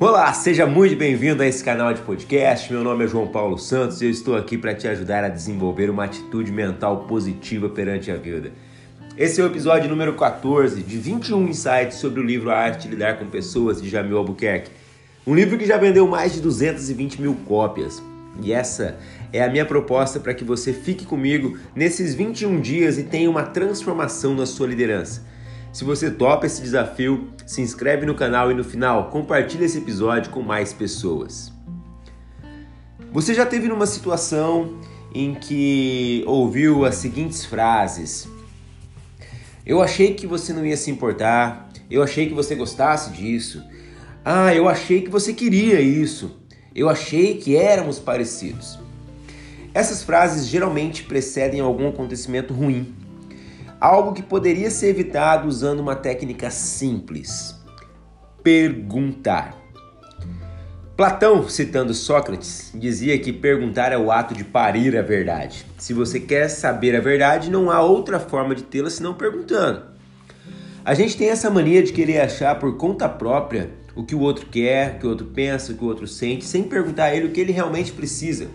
Olá, seja muito bem-vindo a esse canal de podcast. Meu nome é João Paulo Santos e eu estou aqui para te ajudar a desenvolver uma atitude mental positiva perante a vida. Esse é o episódio número 14 de 21 insights sobre o livro A Arte de Lidar com Pessoas de Jamil Albuquerque. Um livro que já vendeu mais de 220 mil cópias. E essa é a minha proposta para que você fique comigo nesses 21 dias e tenha uma transformação na sua liderança. Se você topa esse desafio, se inscreve no canal e no final compartilhe esse episódio com mais pessoas. Você já teve numa situação em que ouviu as seguintes frases: Eu achei que você não ia se importar, eu achei que você gostasse disso, ah, eu achei que você queria isso, eu achei que éramos parecidos. Essas frases geralmente precedem algum acontecimento ruim Algo que poderia ser evitado usando uma técnica simples: perguntar. Platão, citando Sócrates, dizia que perguntar é o ato de parir a verdade. Se você quer saber a verdade, não há outra forma de tê-la senão perguntando. A gente tem essa mania de querer achar por conta própria o que o outro quer, o que o outro pensa, o que o outro sente, sem perguntar a ele o que ele realmente precisa.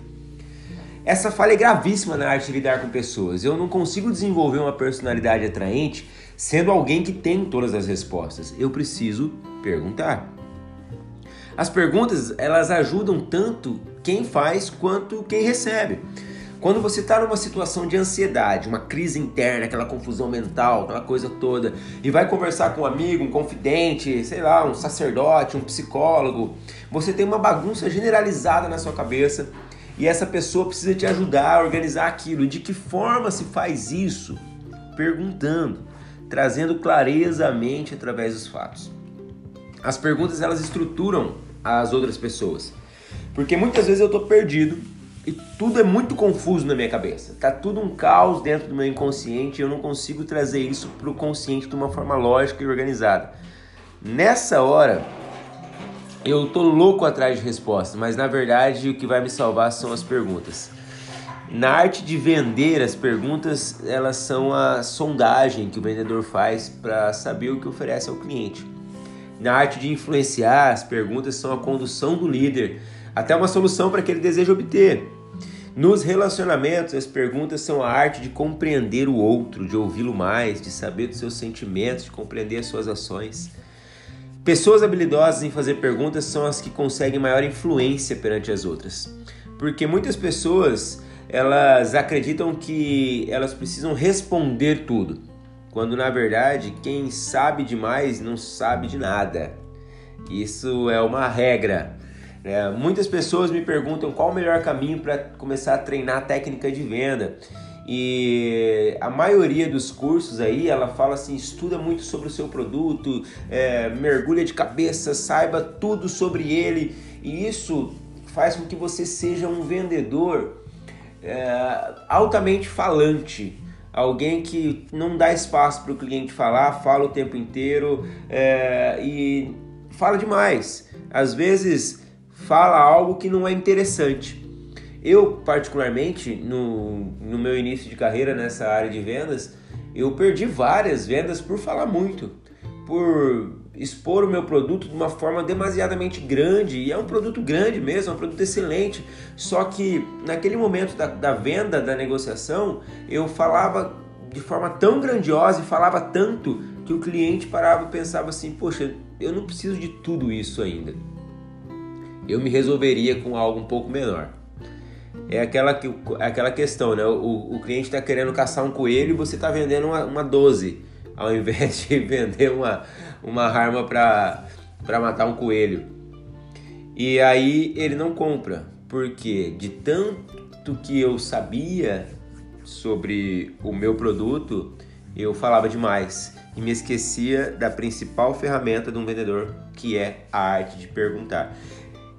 Essa falha é gravíssima na arte de lidar com pessoas. Eu não consigo desenvolver uma personalidade atraente sendo alguém que tem todas as respostas. Eu preciso perguntar. As perguntas, elas ajudam tanto quem faz quanto quem recebe. Quando você está numa situação de ansiedade, uma crise interna, aquela confusão mental, aquela coisa toda, e vai conversar com um amigo, um confidente, sei lá, um sacerdote, um psicólogo, você tem uma bagunça generalizada na sua cabeça e essa pessoa precisa te ajudar a organizar aquilo. De que forma se faz isso? Perguntando, trazendo clareza à mente através dos fatos. As perguntas elas estruturam as outras pessoas. Porque muitas vezes eu estou perdido e tudo é muito confuso na minha cabeça. Tá tudo um caos dentro do meu inconsciente e eu não consigo trazer isso para o consciente de uma forma lógica e organizada. Nessa hora, eu tô louco atrás de respostas, mas na verdade o que vai me salvar são as perguntas. Na arte de vender, as perguntas elas são a sondagem que o vendedor faz para saber o que oferece ao cliente. Na arte de influenciar, as perguntas são a condução do líder até uma solução para que ele deseja obter. Nos relacionamentos, as perguntas são a arte de compreender o outro, de ouvi-lo mais, de saber dos seus sentimentos, de compreender as suas ações. Pessoas habilidosas em fazer perguntas são as que conseguem maior influência perante as outras. Porque muitas pessoas, elas acreditam que elas precisam responder tudo, quando na verdade quem sabe demais não sabe de nada. Isso é uma regra. É, muitas pessoas me perguntam qual o melhor caminho para começar a treinar técnica de venda. E a maioria dos cursos aí, ela fala assim, estuda muito sobre o seu produto, é, mergulha de cabeça, saiba tudo sobre ele. E isso faz com que você seja um vendedor é, altamente falante. Alguém que não dá espaço para o cliente falar, fala o tempo inteiro é, e fala demais. Às vezes fala algo que não é interessante. Eu, particularmente, no, no meu início de carreira nessa área de vendas, eu perdi várias vendas por falar muito, por expor o meu produto de uma forma demasiadamente grande, e é um produto grande mesmo, é um produto excelente, só que naquele momento da, da venda, da negociação, eu falava de forma tão grandiosa e falava tanto que o cliente parava e pensava assim: Poxa, eu não preciso de tudo isso ainda. Eu me resolveria com algo um pouco menor é aquela, é aquela questão, né? O, o cliente está querendo caçar um coelho e você está vendendo uma, uma 12, ao invés de vender uma, uma arma para matar um coelho. E aí ele não compra, porque de tanto que eu sabia sobre o meu produto, eu falava demais e me esquecia da principal ferramenta de um vendedor, que é a arte de perguntar.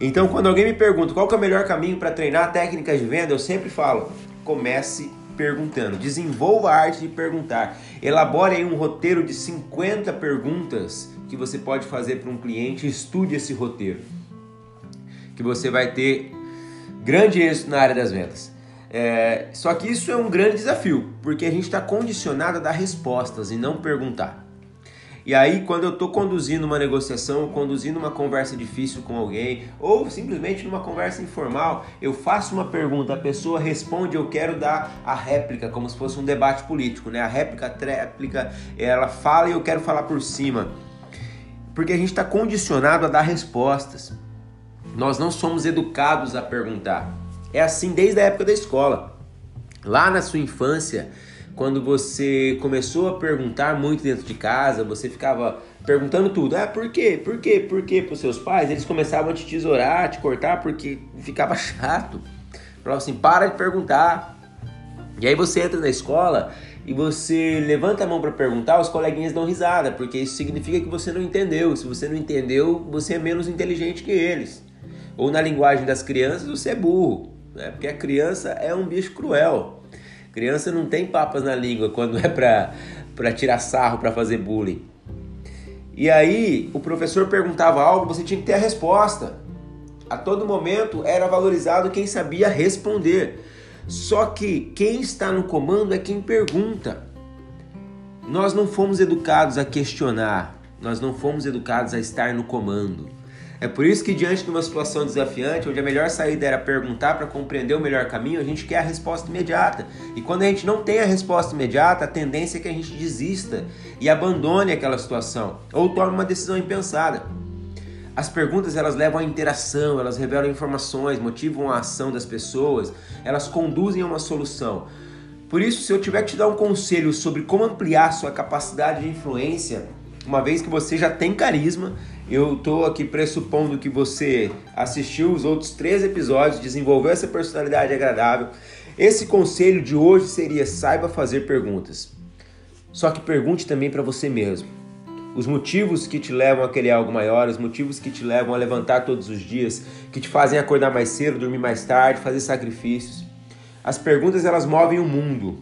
Então, quando alguém me pergunta qual é o melhor caminho para treinar técnicas de venda, eu sempre falo: comece perguntando. Desenvolva a arte de perguntar. Elabore aí um roteiro de 50 perguntas que você pode fazer para um cliente. Estude esse roteiro. Que você vai ter grande êxito na área das vendas. É, só que isso é um grande desafio, porque a gente está condicionado a dar respostas e não perguntar. E aí, quando eu estou conduzindo uma negociação, conduzindo uma conversa difícil com alguém, ou simplesmente numa conversa informal, eu faço uma pergunta, a pessoa responde, eu quero dar a réplica, como se fosse um debate político, né? A réplica, a ela fala e eu quero falar por cima. Porque a gente está condicionado a dar respostas. Nós não somos educados a perguntar. É assim desde a época da escola. Lá na sua infância, quando você começou a perguntar muito dentro de casa, você ficava perguntando tudo. Ah, por quê? Por quê? Por quê? Para os seus pais, eles começavam a te tesourar, a te cortar, porque ficava chato. Falavam assim, para de perguntar. E aí você entra na escola e você levanta a mão para perguntar, os coleguinhas dão risada, porque isso significa que você não entendeu. Se você não entendeu, você é menos inteligente que eles. Ou na linguagem das crianças, você é burro, né? porque a criança é um bicho cruel. Criança não tem papas na língua quando é para tirar sarro, para fazer bullying. E aí, o professor perguntava algo, você tinha que ter a resposta. A todo momento era valorizado quem sabia responder. Só que quem está no comando é quem pergunta. Nós não fomos educados a questionar, nós não fomos educados a estar no comando. É por isso que, diante de uma situação desafiante, onde a melhor saída era perguntar para compreender o melhor caminho, a gente quer a resposta imediata. E quando a gente não tem a resposta imediata, a tendência é que a gente desista e abandone aquela situação ou tome uma decisão impensada. As perguntas elas levam à interação, elas revelam informações, motivam a ação das pessoas, elas conduzem a uma solução. Por isso, se eu tiver que te dar um conselho sobre como ampliar sua capacidade de influência, uma vez que você já tem carisma, eu estou aqui pressupondo que você assistiu os outros três episódios, desenvolveu essa personalidade agradável. Esse conselho de hoje seria: saiba fazer perguntas. Só que pergunte também para você mesmo. Os motivos que te levam a querer algo maior, os motivos que te levam a levantar todos os dias, que te fazem acordar mais cedo, dormir mais tarde, fazer sacrifícios. As perguntas elas movem o mundo,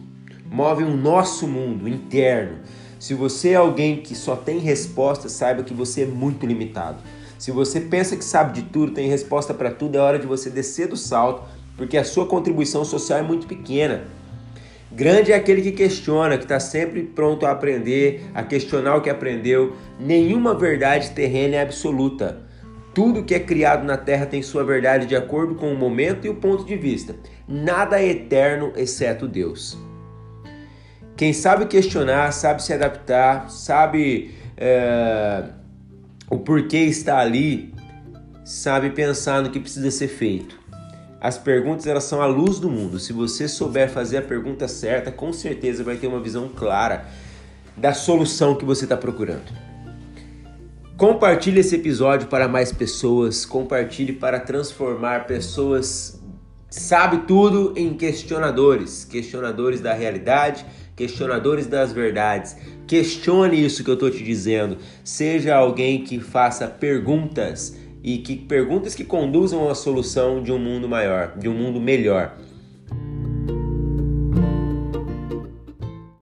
movem o nosso mundo interno se você é alguém que só tem resposta, saiba que você é muito limitado. Se você pensa que sabe de tudo, tem resposta para tudo, é hora de você descer do salto, porque a sua contribuição social é muito pequena. Grande é aquele que questiona, que está sempre pronto a aprender, a questionar o que aprendeu. Nenhuma verdade terrena é absoluta. Tudo que é criado na Terra tem sua verdade de acordo com o momento e o ponto de vista. Nada é eterno exceto Deus. Quem sabe questionar, sabe se adaptar, sabe é, o porquê está ali, sabe pensar no que precisa ser feito. As perguntas elas são a luz do mundo. Se você souber fazer a pergunta certa, com certeza vai ter uma visão clara da solução que você está procurando. Compartilhe esse episódio para mais pessoas, compartilhe para transformar pessoas sabe tudo em questionadores, questionadores da realidade, questionadores das verdades. Questione isso que eu estou te dizendo. Seja alguém que faça perguntas e que perguntas que conduzam à solução de um mundo maior, de um mundo melhor.